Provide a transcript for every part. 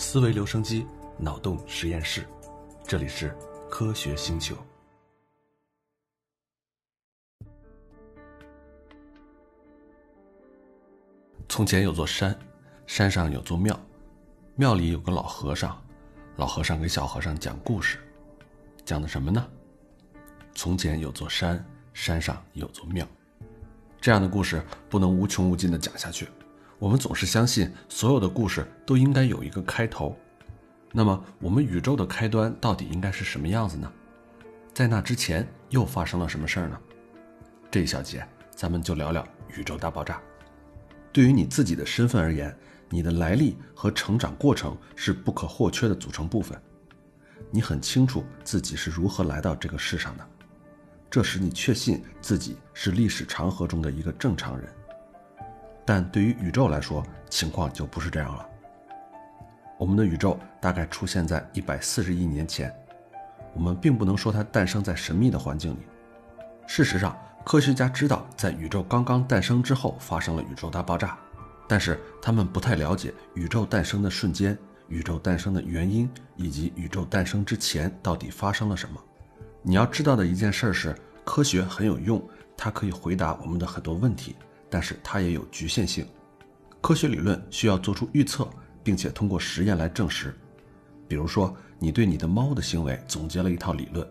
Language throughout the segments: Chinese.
思维留声机，脑洞实验室，这里是科学星球。从前有座山，山上有座庙，庙里有个老和尚，老和尚给小和尚讲故事，讲的什么呢？从前有座山，山上有座庙。这样的故事不能无穷无尽的讲下去。我们总是相信所有的故事都应该有一个开头，那么我们宇宙的开端到底应该是什么样子呢？在那之前又发生了什么事儿呢？这一小节咱们就聊聊宇宙大爆炸。对于你自己的身份而言，你的来历和成长过程是不可或缺的组成部分。你很清楚自己是如何来到这个世上的，这使你确信自己是历史长河中的一个正常人。但对于宇宙来说，情况就不是这样了。我们的宇宙大概出现在一百四十亿年前，我们并不能说它诞生在神秘的环境里。事实上，科学家知道，在宇宙刚刚诞生之后发生了宇宙大爆炸，但是他们不太了解宇宙诞生的瞬间、宇宙诞生的原因以及宇宙诞生之前到底发生了什么。你要知道的一件事是，科学很有用，它可以回答我们的很多问题。但是它也有局限性，科学理论需要做出预测，并且通过实验来证实。比如说，你对你的猫的行为总结了一套理论，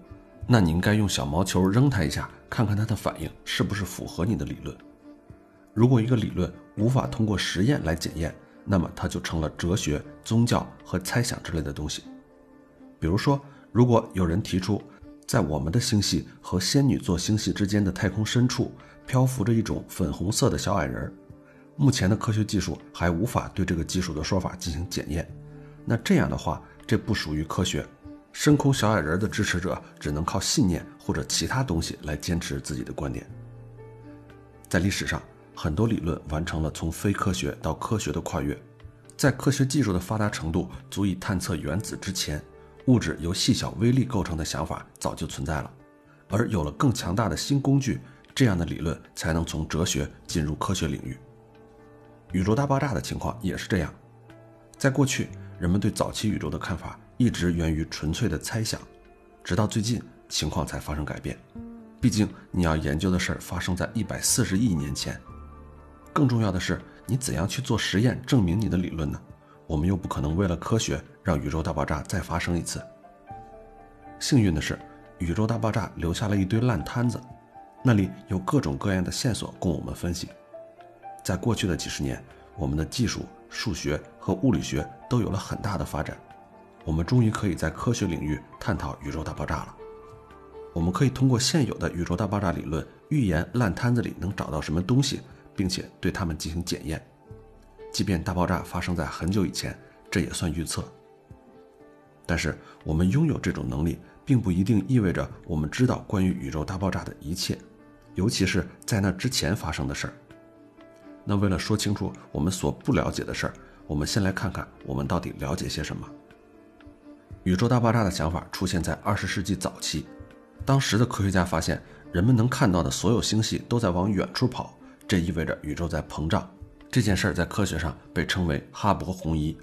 那你应该用小毛球扔它一下，看看它的反应是不是符合你的理论。如果一个理论无法通过实验来检验，那么它就成了哲学、宗教和猜想之类的东西。比如说，如果有人提出，在我们的星系和仙女座星系之间的太空深处。漂浮着一种粉红色的小矮人，目前的科学技术还无法对这个技术的说法进行检验。那这样的话，这不属于科学。深空小矮人的支持者只能靠信念或者其他东西来坚持自己的观点。在历史上，很多理论完成了从非科学到科学的跨越。在科学技术的发达程度足以探测原子之前，物质由细小微粒构成的想法早就存在了，而有了更强大的新工具。这样的理论才能从哲学进入科学领域。宇宙大爆炸的情况也是这样。在过去，人们对早期宇宙的看法一直源于纯粹的猜想，直到最近情况才发生改变。毕竟，你要研究的事儿发生在一百四十亿年前。更重要的是，你怎样去做实验证明你的理论呢？我们又不可能为了科学让宇宙大爆炸再发生一次。幸运的是，宇宙大爆炸留下了一堆烂摊子。那里有各种各样的线索供我们分析。在过去的几十年，我们的技术、数学和物理学都有了很大的发展，我们终于可以在科学领域探讨宇宙大爆炸了。我们可以通过现有的宇宙大爆炸理论预言烂摊子里能找到什么东西，并且对它们进行检验。即便大爆炸发生在很久以前，这也算预测。但是，我们拥有这种能力，并不一定意味着我们知道关于宇宙大爆炸的一切。尤其是在那之前发生的事儿。那为了说清楚我们所不了解的事儿，我们先来看看我们到底了解些什么。宇宙大爆炸的想法出现在二十世纪早期，当时的科学家发现，人们能看到的所有星系都在往远处跑，这意味着宇宙在膨胀。这件事儿在科学上被称为哈勃红移。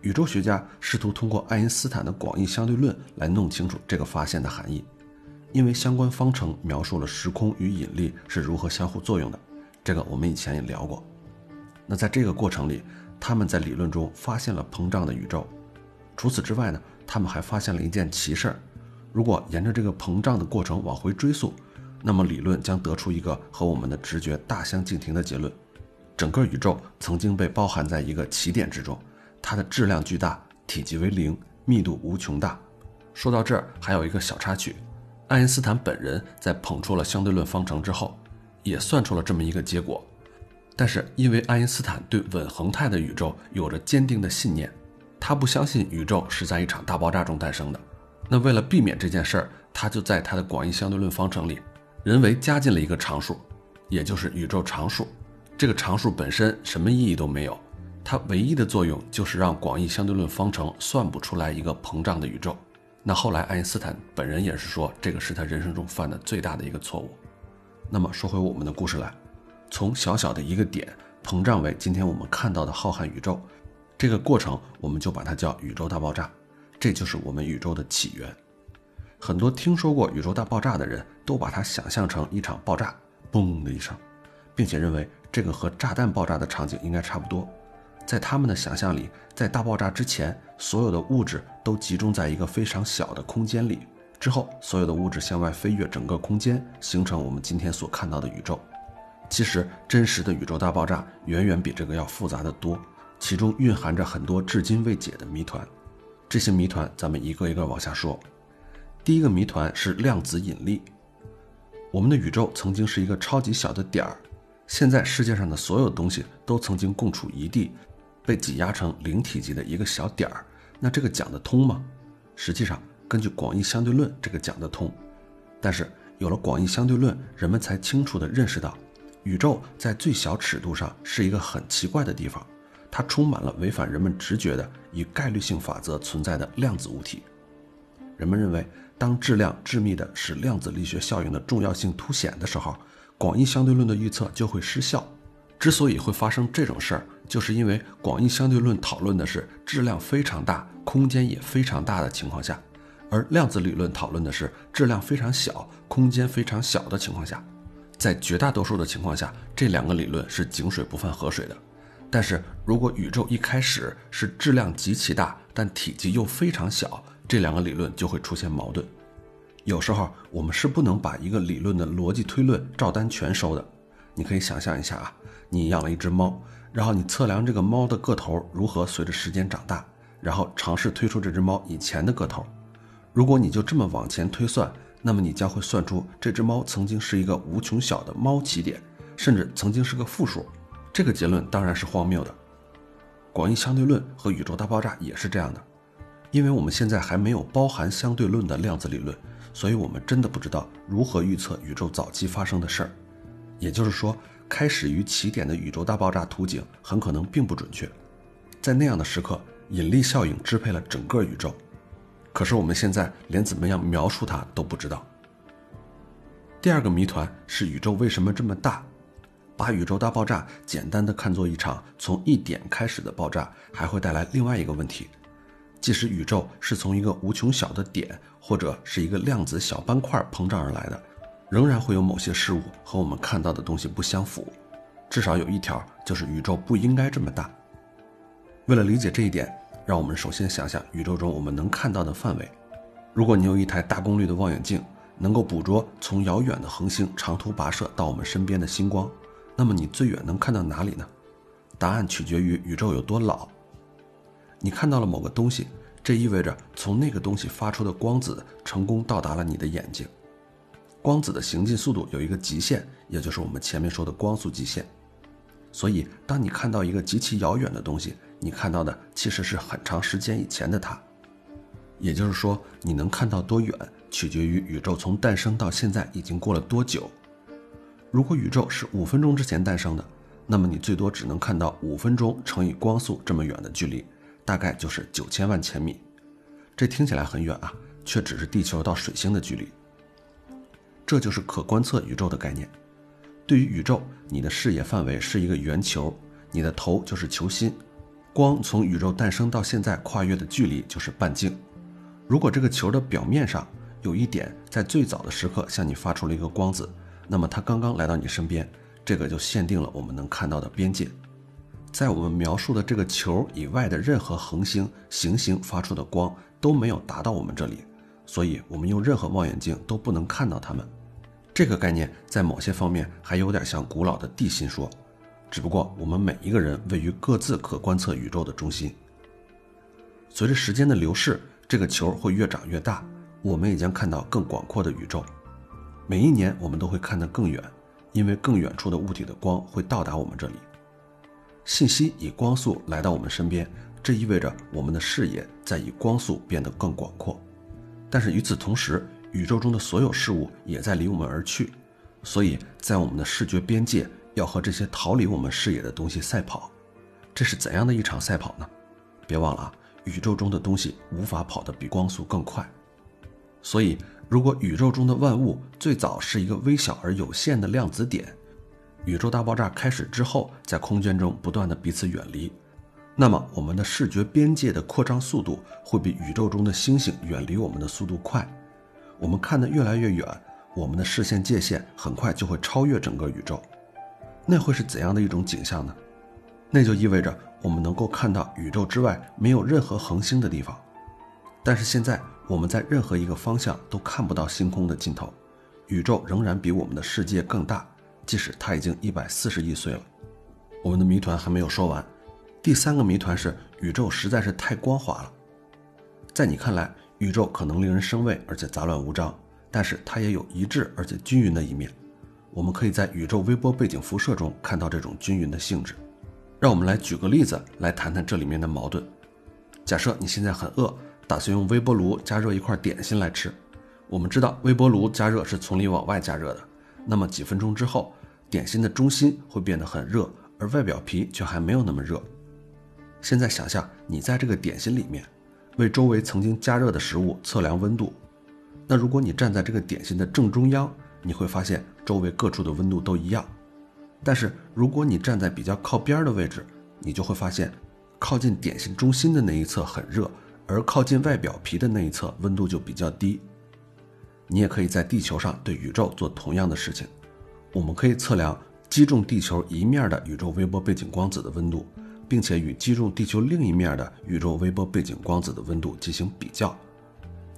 宇宙学家试图通过爱因斯坦的广义相对论来弄清楚这个发现的含义。因为相关方程描述了时空与引力是如何相互作用的，这个我们以前也聊过。那在这个过程里，他们在理论中发现了膨胀的宇宙。除此之外呢，他们还发现了一件奇事儿：如果沿着这个膨胀的过程往回追溯，那么理论将得出一个和我们的直觉大相径庭的结论：整个宇宙曾经被包含在一个起点之中，它的质量巨大，体积为零，密度无穷大。说到这儿，还有一个小插曲。爱因斯坦本人在捧出了相对论方程之后，也算出了这么一个结果。但是，因为爱因斯坦对稳恒态的宇宙有着坚定的信念，他不相信宇宙是在一场大爆炸中诞生的。那为了避免这件事儿，他就在他的广义相对论方程里，人为加进了一个常数，也就是宇宙常数。这个常数本身什么意义都没有，它唯一的作用就是让广义相对论方程算不出来一个膨胀的宇宙。那后来，爱因斯坦本人也是说，这个是他人生中犯的最大的一个错误。那么说回我们的故事来，从小小的一个点膨胀为今天我们看到的浩瀚宇宙，这个过程我们就把它叫宇宙大爆炸，这就是我们宇宙的起源。很多听说过宇宙大爆炸的人都把它想象成一场爆炸，嘣的一声，并且认为这个和炸弹爆炸的场景应该差不多。在他们的想象里，在大爆炸之前，所有的物质都集中在一个非常小的空间里，之后所有的物质向外飞跃整个空间，形成我们今天所看到的宇宙。其实，真实的宇宙大爆炸远远比这个要复杂的多，其中蕴含着很多至今未解的谜团。这些谜团，咱们一个一个往下说。第一个谜团是量子引力。我们的宇宙曾经是一个超级小的点儿，现在世界上的所有东西都曾经共处一地。被挤压成零体积的一个小点儿，那这个讲得通吗？实际上，根据广义相对论，这个讲得通。但是有了广义相对论，人们才清楚地认识到，宇宙在最小尺度上是一个很奇怪的地方，它充满了违反人们直觉的以概率性法则存在的量子物体。人们认为，当质量致密的使量子力学效应的重要性凸显的时候，广义相对论的预测就会失效。之所以会发生这种事儿，就是因为广义相对论讨论的是质量非常大、空间也非常大的情况下，而量子理论讨论的是质量非常小、空间非常小的情况下。在绝大多数的情况下，这两个理论是井水不犯河水的。但是如果宇宙一开始是质量极其大，但体积又非常小，这两个理论就会出现矛盾。有时候我们是不能把一个理论的逻辑推论照单全收的。你可以想象一下啊，你养了一只猫。然后你测量这个猫的个头如何随着时间长大，然后尝试推出这只猫以前的个头。如果你就这么往前推算，那么你将会算出这只猫曾经是一个无穷小的猫起点，甚至曾经是个负数。这个结论当然是荒谬的。广义相对论和宇宙大爆炸也是这样的，因为我们现在还没有包含相对论的量子理论，所以我们真的不知道如何预测宇宙早期发生的事儿。也就是说。开始于起点的宇宙大爆炸图景很可能并不准确，在那样的时刻，引力效应支配了整个宇宙。可是我们现在连怎么样描述它都不知道。第二个谜团是宇宙为什么这么大？把宇宙大爆炸简单的看作一场从一点开始的爆炸，还会带来另外一个问题：即使宇宙是从一个无穷小的点，或者是一个量子小斑块膨胀而来的。仍然会有某些事物和我们看到的东西不相符，至少有一条就是宇宙不应该这么大。为了理解这一点，让我们首先想想宇宙中我们能看到的范围。如果你有一台大功率的望远镜，能够捕捉从遥远的恒星长途跋涉到我们身边的星光，那么你最远能看到哪里呢？答案取决于宇宙有多老。你看到了某个东西，这意味着从那个东西发出的光子成功到达了你的眼睛。光子的行进速度有一个极限，也就是我们前面说的光速极限。所以，当你看到一个极其遥远的东西，你看到的其实是很长时间以前的它。也就是说，你能看到多远，取决于宇宙从诞生到现在已经过了多久。如果宇宙是五分钟之前诞生的，那么你最多只能看到五分钟乘以光速这么远的距离，大概就是九千万千米。这听起来很远啊，却只是地球到水星的距离。这就是可观测宇宙的概念。对于宇宙，你的视野范围是一个圆球，你的头就是球心。光从宇宙诞生到现在跨越的距离就是半径。如果这个球的表面上有一点在最早的时刻向你发出了一个光子，那么它刚刚来到你身边，这个就限定了我们能看到的边界。在我们描述的这个球以外的任何恒星、行星发出的光都没有达到我们这里。所以，我们用任何望远镜都不能看到它们。这个概念在某些方面还有点像古老的地心说，只不过我们每一个人位于各自可观测宇宙的中心。随着时间的流逝，这个球会越长越大，我们也将看到更广阔的宇宙。每一年，我们都会看得更远，因为更远处的物体的光会到达我们这里。信息以光速来到我们身边，这意味着我们的视野在以光速变得更广阔。但是与此同时，宇宙中的所有事物也在离我们而去，所以在我们的视觉边界要和这些逃离我们视野的东西赛跑。这是怎样的一场赛跑呢？别忘了啊，宇宙中的东西无法跑得比光速更快。所以，如果宇宙中的万物最早是一个微小而有限的量子点，宇宙大爆炸开始之后，在空间中不断的彼此远离，那么我们的视觉边界的扩张速度会比宇宙中的星星远离我们的速度快。我们看得越来越远，我们的视线界限很快就会超越整个宇宙。那会是怎样的一种景象呢？那就意味着我们能够看到宇宙之外没有任何恒星的地方。但是现在我们在任何一个方向都看不到星空的尽头，宇宙仍然比我们的世界更大，即使他已经一百四十亿岁了。我们的谜团还没有说完。第三个谜团是宇宙实在是太光滑了，在你看来，宇宙可能令人生畏，而且杂乱无章，但是它也有一致而且均匀的一面。我们可以在宇宙微波背景辐射中看到这种均匀的性质。让我们来举个例子来谈谈这里面的矛盾。假设你现在很饿，打算用微波炉加热一块点心来吃。我们知道微波炉加热是从里往外加热的，那么几分钟之后，点心的中心会变得很热，而外表皮却还没有那么热。现在想象你在这个点心里面，为周围曾经加热的食物测量温度。那如果你站在这个点心的正中央，你会发现周围各处的温度都一样。但是如果你站在比较靠边的位置，你就会发现，靠近点心中心的那一侧很热，而靠近外表皮的那一侧温度就比较低。你也可以在地球上对宇宙做同样的事情。我们可以测量击中地球一面的宇宙微波背景光子的温度。并且与击中地球另一面的宇宙微波背景光子的温度进行比较，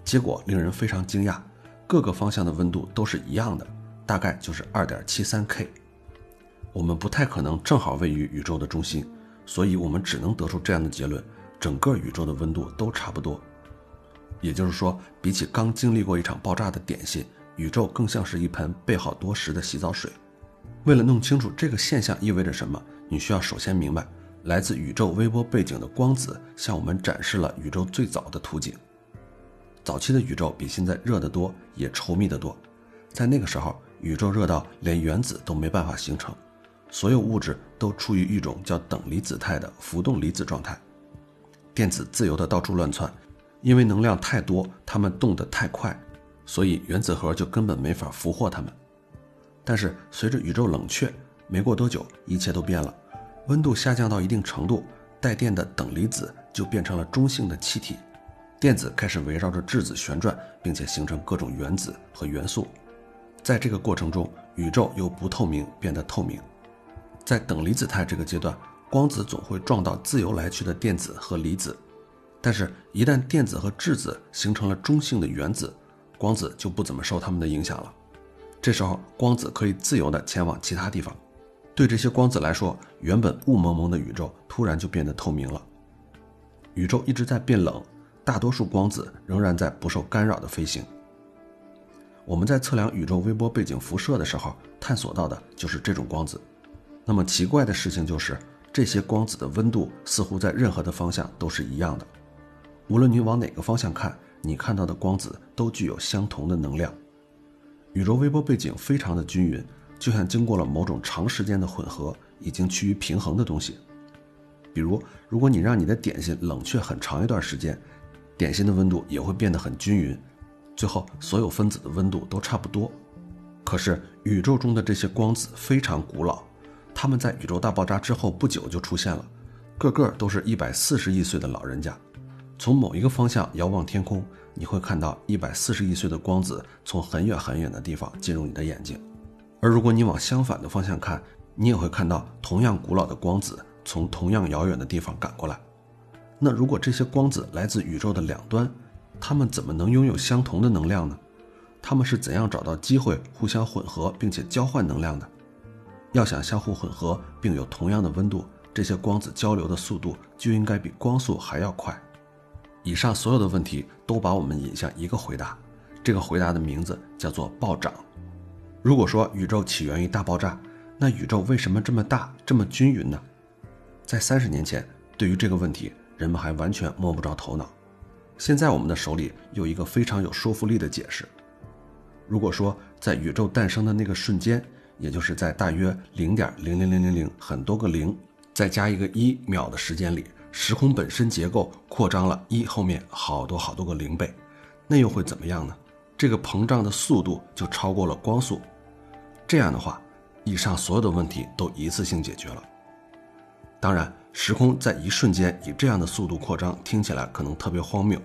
结果令人非常惊讶，各个方向的温度都是一样的，大概就是二点七三 K。我们不太可能正好位于宇宙的中心，所以我们只能得出这样的结论：整个宇宙的温度都差不多。也就是说，比起刚经历过一场爆炸的点心，宇宙更像是一盆备好多时的洗澡水。为了弄清楚这个现象意味着什么，你需要首先明白。来自宇宙微波背景的光子向我们展示了宇宙最早的图景。早期的宇宙比现在热得多，也稠密得多。在那个时候，宇宙热到连原子都没办法形成，所有物质都处于一种叫等离子态的浮动离子状态，电子自由地到处乱窜。因为能量太多，它们动得太快，所以原子核就根本没法俘获它们。但是随着宇宙冷却，没过多久，一切都变了。温度下降到一定程度，带电的等离子就变成了中性的气体，电子开始围绕着质子旋转，并且形成各种原子和元素。在这个过程中，宇宙由不透明变得透明。在等离子态这个阶段，光子总会撞到自由来去的电子和离子，但是，一旦电子和质子形成了中性的原子，光子就不怎么受它们的影响了。这时候，光子可以自由地前往其他地方。对这些光子来说，原本雾蒙蒙的宇宙突然就变得透明了。宇宙一直在变冷，大多数光子仍然在不受干扰的飞行。我们在测量宇宙微波背景辐射的时候，探索到的就是这种光子。那么奇怪的事情就是，这些光子的温度似乎在任何的方向都是一样的。无论你往哪个方向看，你看到的光子都具有相同的能量。宇宙微波背景非常的均匀。就像经过了某种长时间的混合，已经趋于平衡的东西。比如，如果你让你的点心冷却很长一段时间，点心的温度也会变得很均匀，最后所有分子的温度都差不多。可是，宇宙中的这些光子非常古老，它们在宇宙大爆炸之后不久就出现了，个个都是一百四十亿岁的老人家。从某一个方向遥望天空，你会看到一百四十亿岁的光子从很远很远的地方进入你的眼睛。而如果你往相反的方向看，你也会看到同样古老的光子从同样遥远的地方赶过来。那如果这些光子来自宇宙的两端，它们怎么能拥有相同的能量呢？它们是怎样找到机会互相混合并且交换能量的？要想相互混合并有同样的温度，这些光子交流的速度就应该比光速还要快。以上所有的问题都把我们引向一个回答，这个回答的名字叫做暴涨。如果说宇宙起源于大爆炸，那宇宙为什么这么大、这么均匀呢？在三十年前，对于这个问题，人们还完全摸不着头脑。现在我们的手里有一个非常有说服力的解释。如果说在宇宙诞生的那个瞬间，也就是在大约零点零零零零零很多个零，再加一个一秒的时间里，时空本身结构扩张了一后面好多好多个零倍，那又会怎么样呢？这个膨胀的速度就超过了光速。这样的话，以上所有的问题都一次性解决了。当然，时空在一瞬间以这样的速度扩张，听起来可能特别荒谬。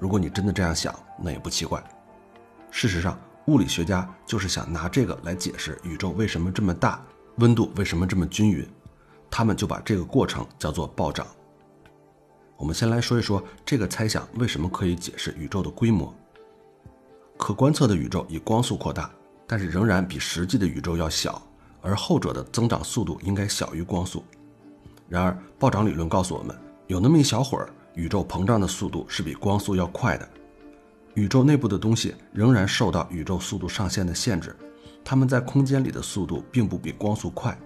如果你真的这样想，那也不奇怪。事实上，物理学家就是想拿这个来解释宇宙为什么这么大，温度为什么这么均匀。他们就把这个过程叫做暴涨。我们先来说一说这个猜想为什么可以解释宇宙的规模。可观测的宇宙以光速扩大，但是仍然比实际的宇宙要小，而后者的增长速度应该小于光速。然而，暴涨理论告诉我们，有那么一小会儿，宇宙膨胀的速度是比光速要快的。宇宙内部的东西仍然受到宇宙速度上限的限制，它们在空间里的速度并不比光速快。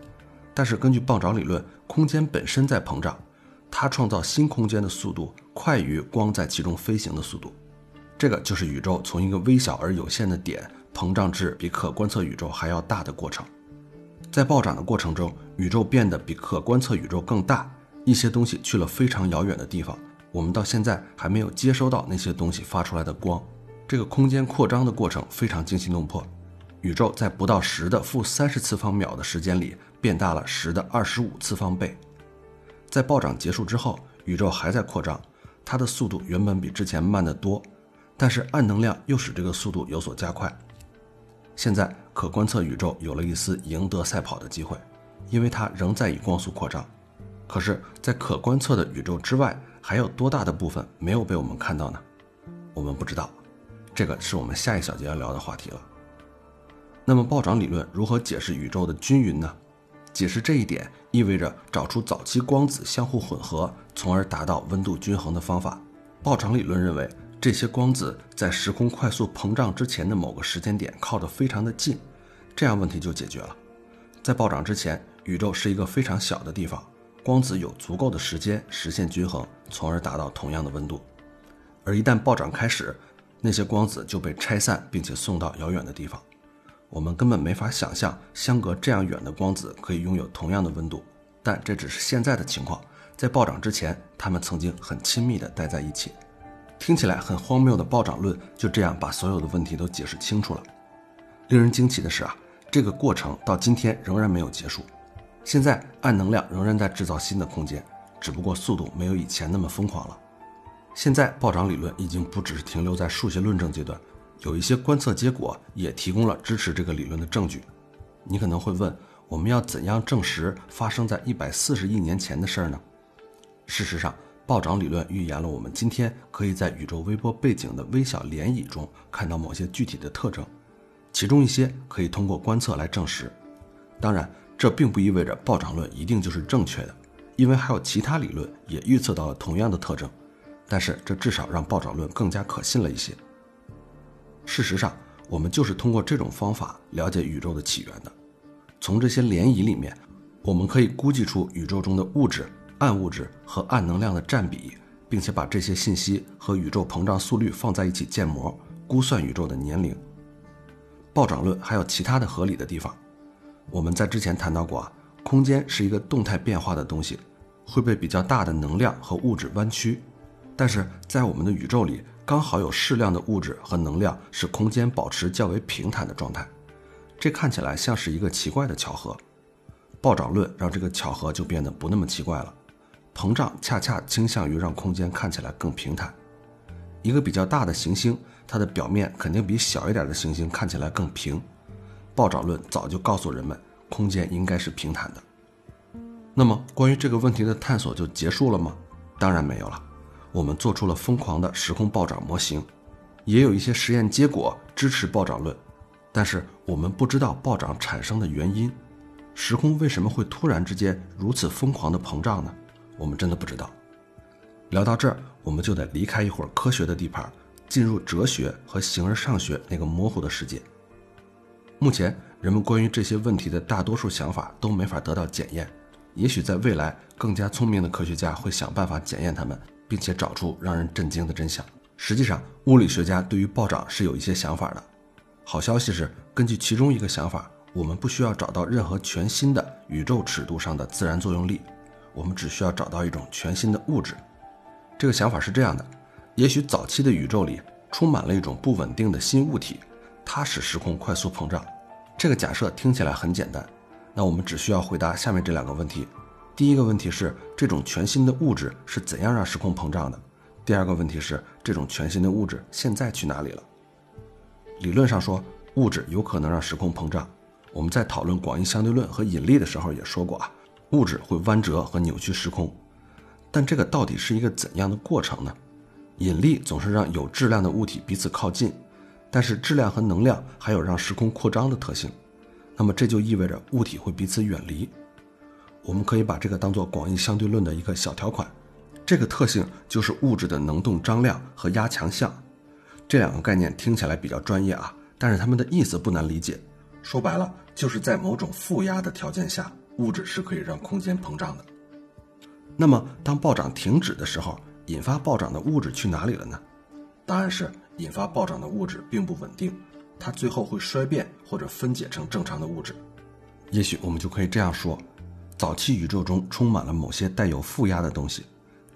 但是，根据暴涨理论，空间本身在膨胀，它创造新空间的速度快于光在其中飞行的速度。这个就是宇宙从一个微小而有限的点膨胀至比可观测宇宙还要大的过程。在暴涨的过程中，宇宙变得比可观测宇宙更大，一些东西去了非常遥远的地方，我们到现在还没有接收到那些东西发出来的光。这个空间扩张的过程非常惊心动魄，宇宙在不到十的负三十次方秒的时间里变大了十的二十五次方倍。在暴涨结束之后，宇宙还在扩张，它的速度原本比之前慢得多。但是暗能量又使这个速度有所加快。现在可观测宇宙有了一丝赢得赛跑的机会，因为它仍在以光速扩张。可是，在可观测的宇宙之外，还有多大的部分没有被我们看到呢？我们不知道，这个是我们下一小节要聊的话题了。那么，暴涨理论如何解释宇宙的均匀呢？解释这一点意味着找出早期光子相互混合，从而达到温度均衡的方法。暴涨理论认为。这些光子在时空快速膨胀之前的某个时间点靠得非常的近，这样问题就解决了。在暴涨之前，宇宙是一个非常小的地方，光子有足够的时间实现均衡，从而达到同样的温度。而一旦暴涨开始，那些光子就被拆散，并且送到遥远的地方。我们根本没法想象相隔这样远的光子可以拥有同样的温度，但这只是现在的情况。在暴涨之前，它们曾经很亲密地待在一起。听起来很荒谬的暴涨论就这样把所有的问题都解释清楚了。令人惊奇的是啊，这个过程到今天仍然没有结束。现在暗能量仍然在制造新的空间，只不过速度没有以前那么疯狂了。现在暴涨理论已经不只是停留在数学论证阶段，有一些观测结果也提供了支持这个理论的证据。你可能会问，我们要怎样证实发生在一百四十亿年前的事儿呢？事实上。暴涨理论预言了我们今天可以在宇宙微波背景的微小涟漪中看到某些具体的特征，其中一些可以通过观测来证实。当然，这并不意味着暴涨论一定就是正确的，因为还有其他理论也预测到了同样的特征。但是，这至少让暴涨论更加可信了一些。事实上，我们就是通过这种方法了解宇宙的起源的。从这些涟漪里面，我们可以估计出宇宙中的物质。暗物质和暗能量的占比，并且把这些信息和宇宙膨胀速率放在一起建模，估算宇宙的年龄。暴涨论还有其他的合理的地方。我们在之前谈到过啊，空间是一个动态变化的东西，会被比较大的能量和物质弯曲。但是在我们的宇宙里，刚好有适量的物质和能量，使空间保持较为平坦的状态。这看起来像是一个奇怪的巧合。暴涨论让这个巧合就变得不那么奇怪了。膨胀恰恰倾向于让空间看起来更平坦。一个比较大的行星，它的表面肯定比小一点的行星看起来更平。暴涨论早就告诉人们，空间应该是平坦的。那么，关于这个问题的探索就结束了吗？当然没有了。我们做出了疯狂的时空暴涨模型，也有一些实验结果支持暴涨论，但是我们不知道暴涨产生的原因。时空为什么会突然之间如此疯狂的膨胀呢？我们真的不知道。聊到这儿，我们就得离开一会儿科学的地盘，进入哲学和形而上学那个模糊的世界。目前，人们关于这些问题的大多数想法都没法得到检验。也许在未来，更加聪明的科学家会想办法检验它们，并且找出让人震惊的真相。实际上，物理学家对于暴涨是有一些想法的。好消息是，根据其中一个想法，我们不需要找到任何全新的宇宙尺度上的自然作用力。我们只需要找到一种全新的物质。这个想法是这样的：也许早期的宇宙里充满了一种不稳定的新物体，它使时空快速膨胀。这个假设听起来很简单。那我们只需要回答下面这两个问题：第一个问题是这种全新的物质是怎样让时空膨胀的？第二个问题是这种全新的物质现在去哪里了？理论上说，物质有可能让时空膨胀。我们在讨论广义相对论和引力的时候也说过啊，物质会弯折和扭曲时空。但这个到底是一个怎样的过程呢？引力总是让有质量的物体彼此靠近，但是质量和能量还有让时空扩张的特性。那么这就意味着物体会彼此远离。我们可以把这个当做广义相对论的一个小条款。这个特性就是物质的能动张量和压强项。这两个概念听起来比较专业啊，但是它们的意思不难理解。说白了，就是在某种负压的条件下，物质是可以让空间膨胀的。那么，当暴涨停止的时候，引发暴涨的物质去哪里了呢？答案是，引发暴涨的物质并不稳定，它最后会衰变或者分解成正常的物质。也许我们就可以这样说：早期宇宙中充满了某些带有负压的东西，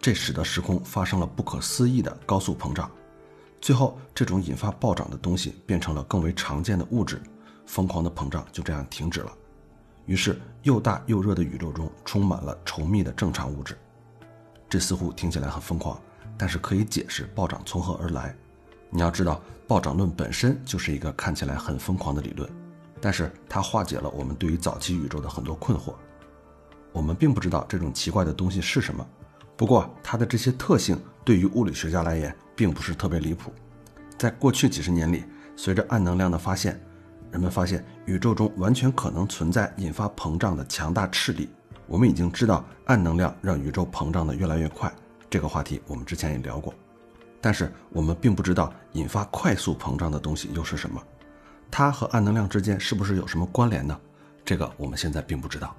这使得时空发生了不可思议的高速膨胀。最后，这种引发暴涨的东西变成了更为常见的物质。疯狂的膨胀就这样停止了，于是又大又热的宇宙中充满了稠密的正常物质。这似乎听起来很疯狂，但是可以解释暴涨从何而来。你要知道，暴涨论本身就是一个看起来很疯狂的理论，但是它化解了我们对于早期宇宙的很多困惑。我们并不知道这种奇怪的东西是什么，不过它的这些特性对于物理学家来言并不是特别离谱。在过去几十年里，随着暗能量的发现。人们发现宇宙中完全可能存在引发膨胀的强大斥力。我们已经知道暗能量让宇宙膨胀的越来越快，这个话题我们之前也聊过。但是我们并不知道引发快速膨胀的东西又是什么，它和暗能量之间是不是有什么关联呢？这个我们现在并不知道。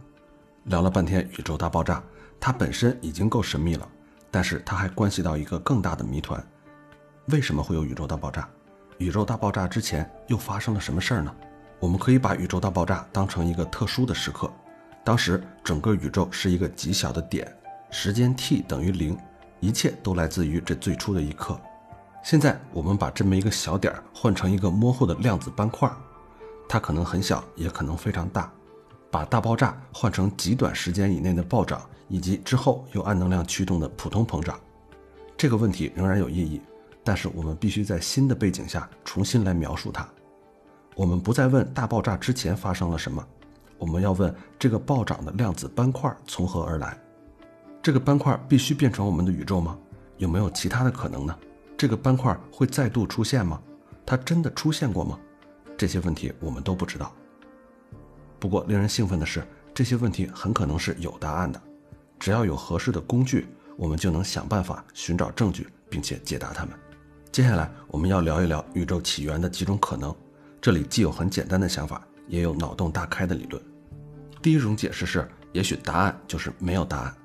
聊了半天宇宙大爆炸，它本身已经够神秘了，但是它还关系到一个更大的谜团：为什么会有宇宙大爆炸？宇宙大爆炸之前又发生了什么事儿呢？我们可以把宇宙大爆炸当成一个特殊的时刻，当时整个宇宙是一个极小的点，时间 t 等于零，一切都来自于这最初的一刻。现在我们把这么一个小点换成一个模糊的量子斑块，它可能很小，也可能非常大。把大爆炸换成极短时间以内的暴涨，以及之后由暗能量驱动的普通膨胀，这个问题仍然有意义。但是我们必须在新的背景下重新来描述它。我们不再问大爆炸之前发生了什么，我们要问这个暴涨的量子斑块从何而来。这个斑块必须变成我们的宇宙吗？有没有其他的可能呢？这个斑块会再度出现吗？它真的出现过吗？这些问题我们都不知道。不过令人兴奋的是，这些问题很可能是有答案的。只要有合适的工具，我们就能想办法寻找证据，并且解答它们。接下来我们要聊一聊宇宙起源的几种可能，这里既有很简单的想法，也有脑洞大开的理论。第一种解释是，也许答案就是没有答案，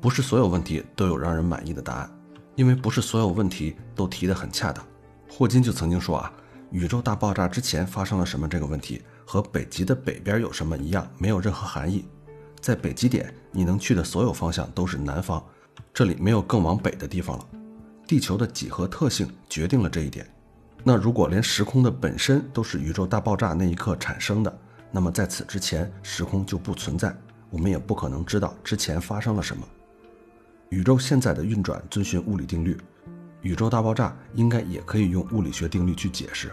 不是所有问题都有让人满意的答案，因为不是所有问题都提得很恰当。霍金就曾经说啊，宇宙大爆炸之前发生了什么这个问题和北极的北边有什么一样，没有任何含义。在北极点，你能去的所有方向都是南方，这里没有更往北的地方了。地球的几何特性决定了这一点。那如果连时空的本身都是宇宙大爆炸那一刻产生的，那么在此之前时空就不存在，我们也不可能知道之前发生了什么。宇宙现在的运转遵循物理定律，宇宙大爆炸应该也可以用物理学定律去解释。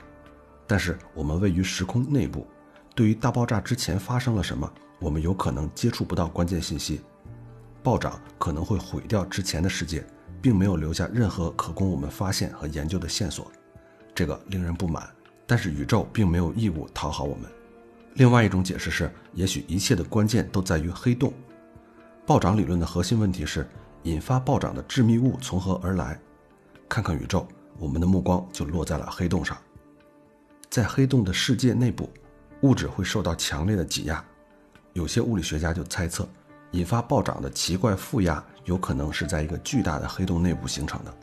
但是我们位于时空内部，对于大爆炸之前发生了什么，我们有可能接触不到关键信息。暴涨可能会毁掉之前的世界。并没有留下任何可供我们发现和研究的线索，这个令人不满。但是宇宙并没有义务讨好我们。另外一种解释是，也许一切的关键都在于黑洞。暴涨理论的核心问题是，引发暴涨的致密物从何而来？看看宇宙，我们的目光就落在了黑洞上。在黑洞的世界内部，物质会受到强烈的挤压。有些物理学家就猜测。引发暴涨的奇怪负压有可能是在一个巨大的黑洞内部形成的。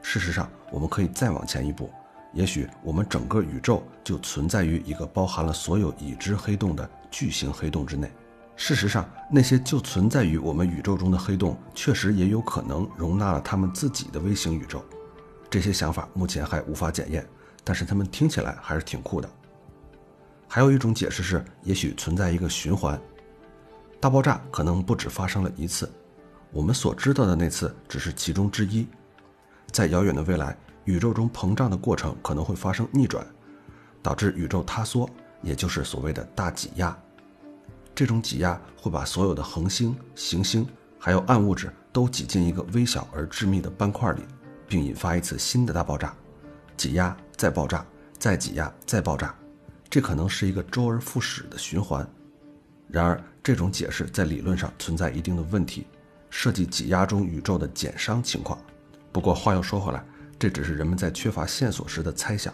事实上，我们可以再往前一步，也许我们整个宇宙就存在于一个包含了所有已知黑洞的巨型黑洞之内。事实上，那些就存在于我们宇宙中的黑洞，确实也有可能容纳了他们自己的微型宇宙。这些想法目前还无法检验，但是他们听起来还是挺酷的。还有一种解释是，也许存在一个循环。大爆炸可能不止发生了一次，我们所知道的那次只是其中之一。在遥远的未来，宇宙中膨胀的过程可能会发生逆转，导致宇宙塌缩，也就是所谓的大挤压。这种挤压会把所有的恒星、行星还有暗物质都挤进一个微小而致密的斑块里，并引发一次新的大爆炸。挤压再爆炸，再挤压再爆炸，这可能是一个周而复始的循环。然而，这种解释在理论上存在一定的问题，涉及挤压中宇宙的减伤情况。不过话又说回来，这只是人们在缺乏线索时的猜想。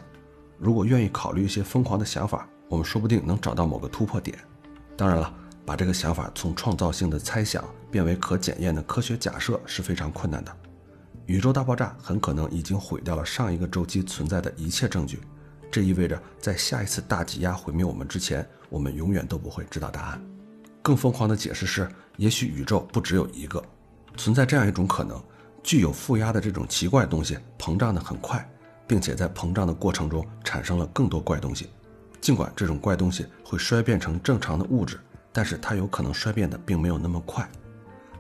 如果愿意考虑一些疯狂的想法，我们说不定能找到某个突破点。当然了，把这个想法从创造性的猜想变为可检验的科学假设是非常困难的。宇宙大爆炸很可能已经毁掉了上一个周期存在的一切证据，这意味着在下一次大挤压毁灭我们之前，我们永远都不会知道答案。更疯狂的解释是，也许宇宙不只有一个，存在这样一种可能。具有负压的这种奇怪东西膨胀得很快，并且在膨胀的过程中产生了更多怪东西。尽管这种怪东西会衰变成正常的物质，但是它有可能衰变的并没有那么快。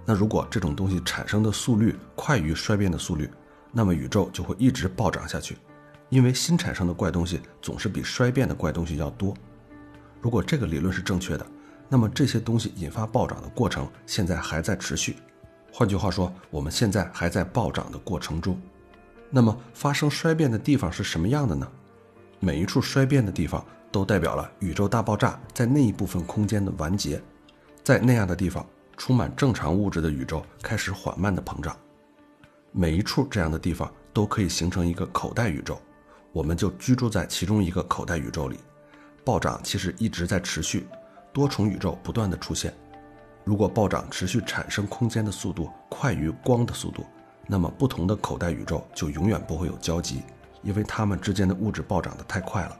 那如果这种东西产生的速率快于衰变的速率，那么宇宙就会一直暴涨下去，因为新产生的怪东西总是比衰变的怪东西要多。如果这个理论是正确的，那么这些东西引发暴涨的过程现在还在持续。换句话说，我们现在还在暴涨的过程中。那么，发生衰变的地方是什么样的呢？每一处衰变的地方都代表了宇宙大爆炸在那一部分空间的完结。在那样的地方，充满正常物质的宇宙开始缓慢的膨胀。每一处这样的地方都可以形成一个口袋宇宙，我们就居住在其中一个口袋宇宙里。暴涨其实一直在持续，多重宇宙不断的出现。如果暴涨持续产生空间的速度快于光的速度，那么不同的口袋宇宙就永远不会有交集，因为它们之间的物质暴涨得太快了。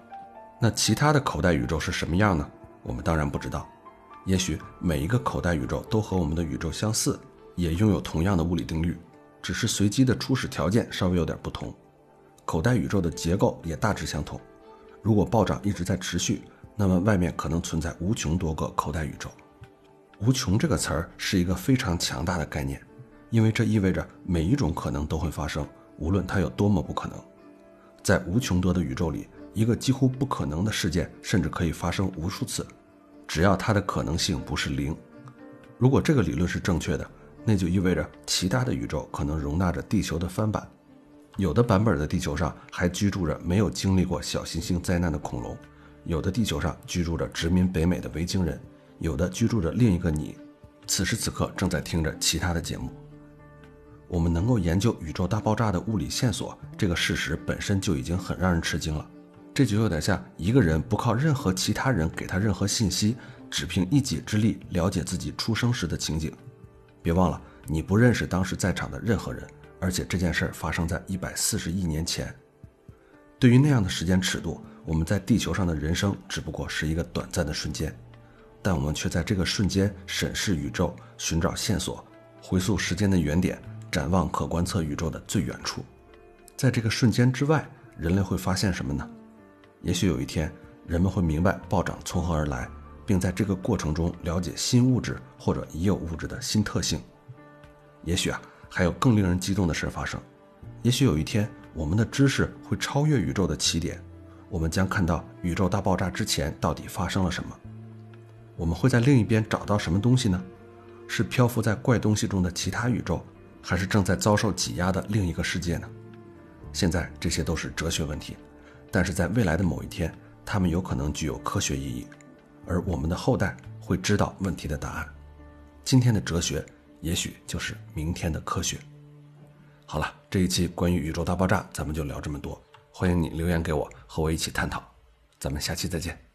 那其他的口袋宇宙是什么样呢？我们当然不知道。也许每一个口袋宇宙都和我们的宇宙相似，也拥有同样的物理定律，只是随机的初始条件稍微有点不同。口袋宇宙的结构也大致相同。如果暴涨一直在持续，那么外面可能存在无穷多个口袋宇宙。无穷这个词儿是一个非常强大的概念，因为这意味着每一种可能都会发生，无论它有多么不可能。在无穷多的宇宙里，一个几乎不可能的事件甚至可以发生无数次，只要它的可能性不是零。如果这个理论是正确的，那就意味着其他的宇宙可能容纳着地球的翻版。有的版本的地球上还居住着没有经历过小行星灾难的恐龙，有的地球上居住着殖民北美的维京人。有的居住着另一个你，此时此刻正在听着其他的节目。我们能够研究宇宙大爆炸的物理线索，这个事实本身就已经很让人吃惊了。这就有点像一个人不靠任何其他人给他任何信息，只凭一己之力了解自己出生时的情景。别忘了，你不认识当时在场的任何人，而且这件事儿发生在一百四十亿年前。对于那样的时间尺度，我们在地球上的人生只不过是一个短暂的瞬间。但我们却在这个瞬间审视宇宙，寻找线索，回溯时间的原点，展望可观测宇宙的最远处。在这个瞬间之外，人类会发现什么呢？也许有一天，人们会明白暴涨从何而来，并在这个过程中了解新物质或者已有物质的新特性。也许啊，还有更令人激动的事发生。也许有一天，我们的知识会超越宇宙的起点，我们将看到宇宙大爆炸之前到底发生了什么。我们会在另一边找到什么东西呢？是漂浮在怪东西中的其他宇宙，还是正在遭受挤压的另一个世界呢？现在这些都是哲学问题，但是在未来的某一天，它们有可能具有科学意义，而我们的后代会知道问题的答案。今天的哲学，也许就是明天的科学。好了，这一期关于宇宙大爆炸，咱们就聊这么多。欢迎你留言给我，和我一起探讨。咱们下期再见。